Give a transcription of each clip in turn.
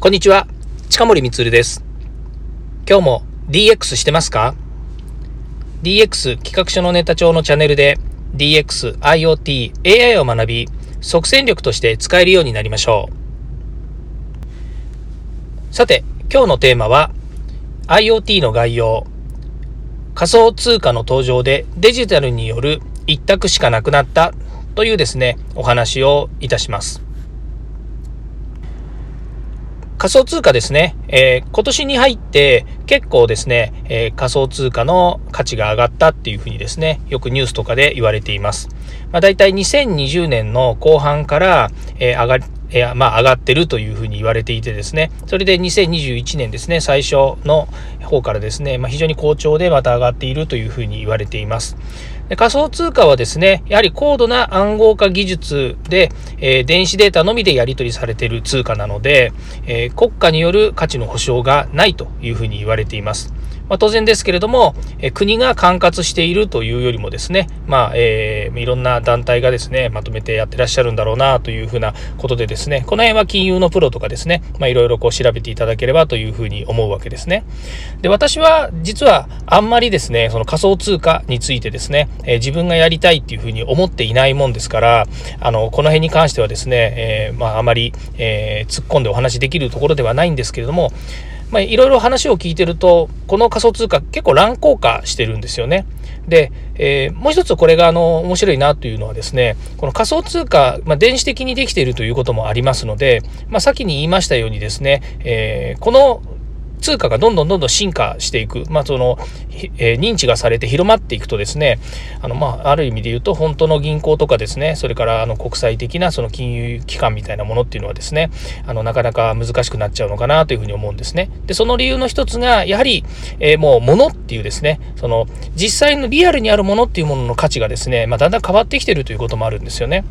こんにちは、近森光です。今日も DX してますか ?DX 企画書のネタ帳のチャンネルで DX、IoT、AI を学び、即戦力として使えるようになりましょう。さて、今日のテーマは IoT の概要、仮想通貨の登場でデジタルによる一択しかなくなったというですね、お話をいたします。仮想通貨ですね、えー、今年に入って結構ですね、えー、仮想通貨の価値が上がったっていうふうにですね、よくニュースとかで言われています。まあ、大体2020年の後半から、えー、上がえー、まあ、上がってるというふうに言われていてですね、それで2021年ですね、最初の方からですね、まあ、非常に好調でまた上がっているというふうに言われています。で仮想通貨はですね、やはり高度な暗号化技術で、えー、電子データのみでやり取りされている通貨なので、えー、国家による価値の保証がないというふうに言われています。まあ、当然ですけれども、え国が管轄しているというよりもですね、まあ、えー、いろんな団体がですね、まとめてやってらっしゃるんだろうなというふうなことでですね、この辺は金融のプロとかですね、まあ、いろいろこう調べていただければというふうに思うわけですね。で、私は実はあんまりですね、その仮想通貨についてですね、えー、自分がやりたいっていうふうに思っていないもんですから、あの、この辺に関してはですね、えー、まあ、あまり、え突っ込んでお話できるところではないんですけれども、まあ、いろいろ話を聞いてると、この仮想通貨結構乱高下してるんですよね。で、えー、もう一つこれがあの面白いなというのはですね、この仮想通貨、まあ、電子的にできているということもありますので、まあ、先に言いましたようにですね、えー、この通貨がどんどんどんどん進化していく、まあ、その、えー、認知がされて広まっていくとですね、あの、まあ、ある意味で言うと、本当の銀行とかですね、それからあの国際的なその金融機関みたいなものっていうのはですね、あの、なかなか難しくなっちゃうのかなというふうに思うんですね。で、その理由の一つが、やはり、えー、もう物っていうですね、その、実際のリアルにあるものっていうものの価値がですね、まあ、だんだん変わってきてるということもあるんですよね。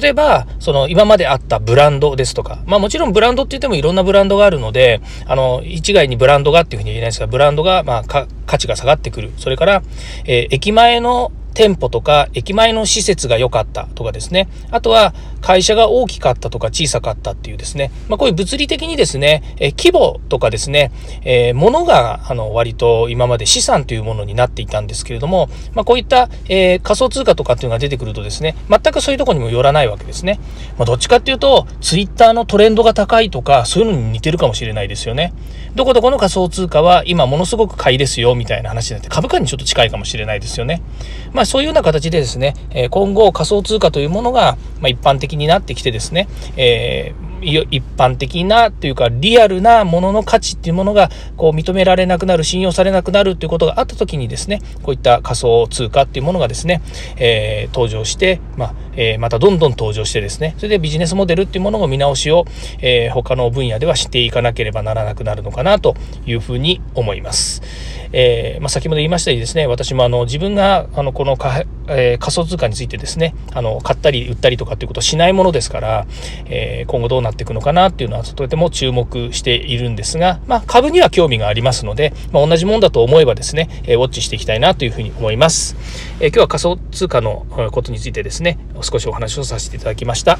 例えば、その今まであったブランドですとか、まあもちろんブランドって言ってもいろんなブランドがあるので、あの、一概にブランドがっていうふうに言えないですが、ブランドが、まあ、価値が下がってくる。それから、えー、駅前の店舗とか駅前の施設が良かったとかですね。あとは会社が大きかったとか小さかったっていうですね。まあこういう物理的にですね、え規模とかですね、えー、ものがあの割と今まで資産というものになっていたんですけれども、まあこういった、えー、仮想通貨とかっていうのが出てくるとですね、全くそういうとこにもよらないわけですね。まあどっちかっていうと、ツイッターのトレンドが高いとか、そういうのに似てるかもしれないですよね。どこどこの仮想通貨は今ものすごく買いですよみたいな話になって株価にちょっと近いかもしれないですよね。まあそういうような形でですね、今後仮想通貨というものが一般的になってきてですね、えー一般的なというかリアルなものの価値っていうものがこう認められなくなる信用されなくなるということがあった時にですねこういった仮想通貨っていうものがですね、えー、登場して、まあえー、またどんどん登場してですねそれでビジネスモデルっていうものの見直しを、えー、他の分野ではしていかなければならなくなるのかなというふうに思います。えーまあ、先ほど言いましたようにですね私もあの自分があのこのか、えー、仮想通貨についてですねあの買ったり売ったりとかっていうことをしないものですから、えー、今後どうななっていくのかなっていうのはとても注目しているんですが、まあ、株には興味がありますので、まあ、同じもんだと思えばですね、えー、ウォッチしていきたいなというふうに思います、えー、今日は仮想通貨のことについてですね少しお話をさせていただきました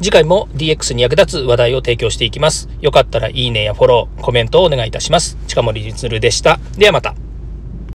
次回も DX に役立つ話題を提供していきます。よかったらいいねやフォロー、コメントをお願いいたします。近森光でした。ではまた。